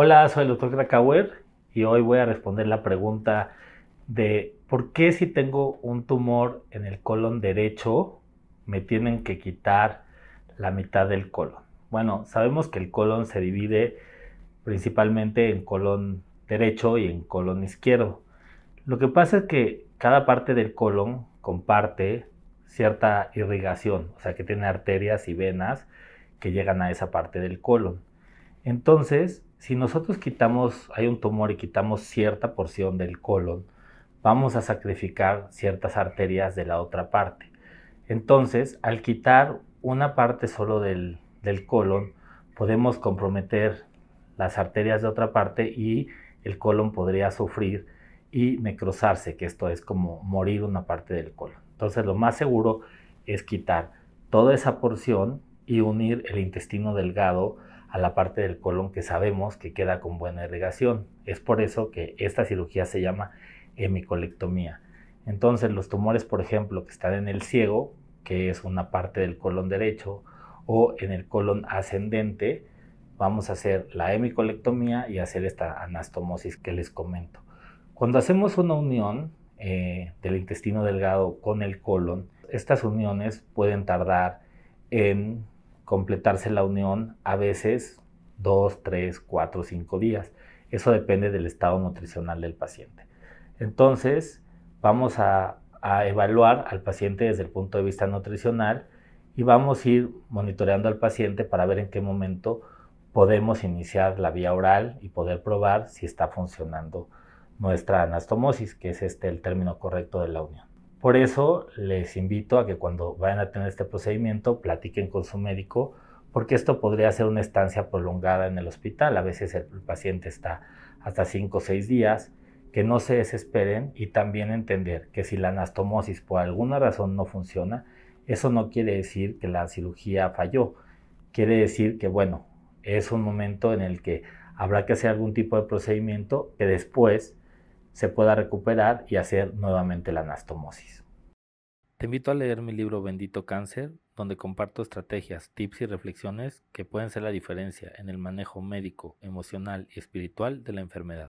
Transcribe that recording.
Hola, soy el doctor Krakauer y hoy voy a responder la pregunta de por qué si tengo un tumor en el colon derecho me tienen que quitar la mitad del colon. Bueno, sabemos que el colon se divide principalmente en colon derecho y en colon izquierdo. Lo que pasa es que cada parte del colon comparte cierta irrigación, o sea que tiene arterias y venas que llegan a esa parte del colon. Entonces, si nosotros quitamos, hay un tumor y quitamos cierta porción del colon, vamos a sacrificar ciertas arterias de la otra parte. Entonces, al quitar una parte solo del, del colon, podemos comprometer las arterias de otra parte y el colon podría sufrir y necrosarse, que esto es como morir una parte del colon. Entonces, lo más seguro es quitar toda esa porción y unir el intestino delgado a la parte del colon que sabemos que queda con buena irrigación. Es por eso que esta cirugía se llama hemicolectomía. Entonces los tumores, por ejemplo, que están en el ciego, que es una parte del colon derecho, o en el colon ascendente, vamos a hacer la hemicolectomía y hacer esta anastomosis que les comento. Cuando hacemos una unión eh, del intestino delgado con el colon, estas uniones pueden tardar en completarse la unión a veces dos, tres, cuatro, cinco días. Eso depende del estado nutricional del paciente. Entonces, vamos a, a, evaluar al paciente desde el punto de vista nutricional y vamos a ir monitoreando al paciente para ver en qué momento podemos iniciar la vía oral y poder probar si está funcionando nuestra anastomosis, que es este el término correcto de la unión. Por eso les invito a que cuando vayan a tener este procedimiento platiquen con su médico porque esto podría ser una estancia prolongada en el hospital. A veces el paciente está hasta 5 o 6 días, que no se desesperen y también entender que si la anastomosis por alguna razón no funciona, eso no quiere decir que la cirugía falló. Quiere decir que, bueno, es un momento en el que habrá que hacer algún tipo de procedimiento que después se pueda recuperar y hacer nuevamente la anastomosis. Te invito a leer mi libro Bendito Cáncer, donde comparto estrategias, tips y reflexiones que pueden ser la diferencia en el manejo médico, emocional y espiritual de la enfermedad.